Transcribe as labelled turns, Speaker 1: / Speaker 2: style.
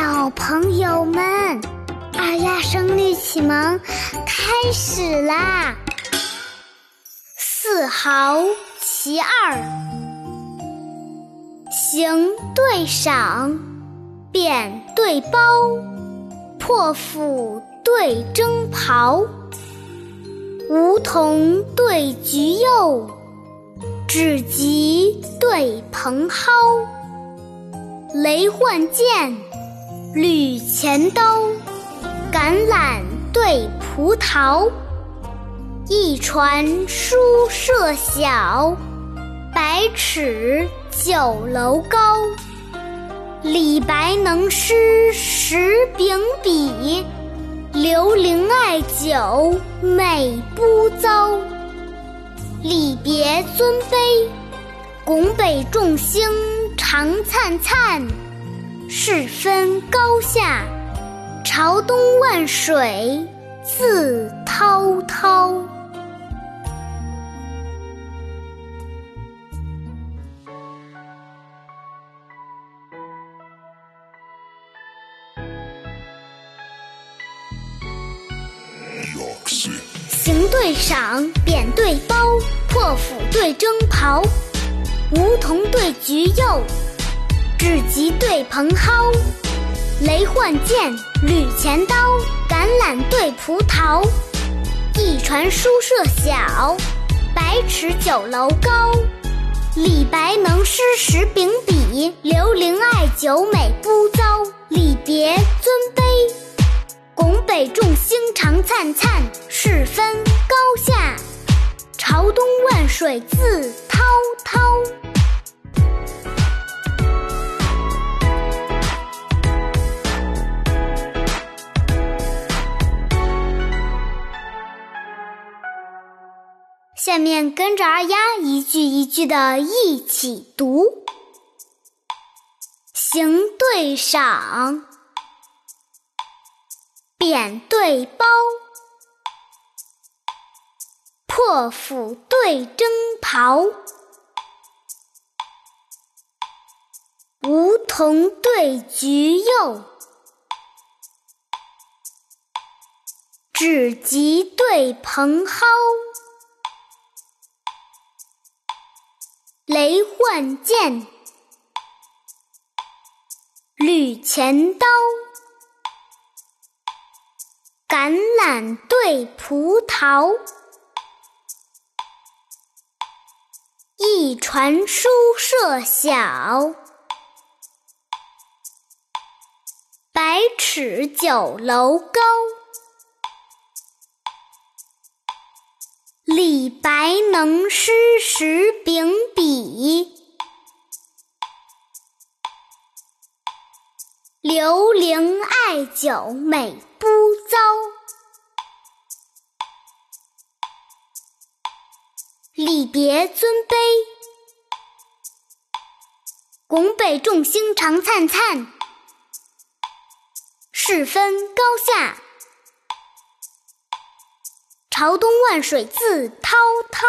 Speaker 1: 小朋友们，二丫声律启蒙开始啦！四豪其二，行对赏，贬对褒，破釜对征袍，梧桐对橘柚，枳棘对蓬蒿。雷换箭，吕钱刀，橄榄对葡萄，一船书舍小，百尺酒楼高。李白能诗十秉笔，刘伶爱酒美不糟。礼别尊卑，拱北众星。长灿灿，世分高下；朝东万水自滔滔。行对赏，扁对包，破釜对征袍。梧桐对橘柚，枳棘对蓬蒿，雷换箭，吕钱刀，橄榄对葡萄。一船书舍小，百尺酒楼高。李白能诗十秉笔，刘伶爱酒美不糟。礼别尊卑，拱北众星长灿灿。世分高下，朝东万水自滔滔。下面跟着二丫一句一句的一起读：行对赏，扁对包，破釜对征袍，梧桐对橘柚，枳棘对蓬蒿。雷换箭，吕钱刀，橄榄对葡萄，一船书舍小，百尺酒楼高。李白能诗十秉笔，刘伶爱酒美不糟。礼别尊卑，拱北众星常灿灿。世分高下。朝东万水自滔滔。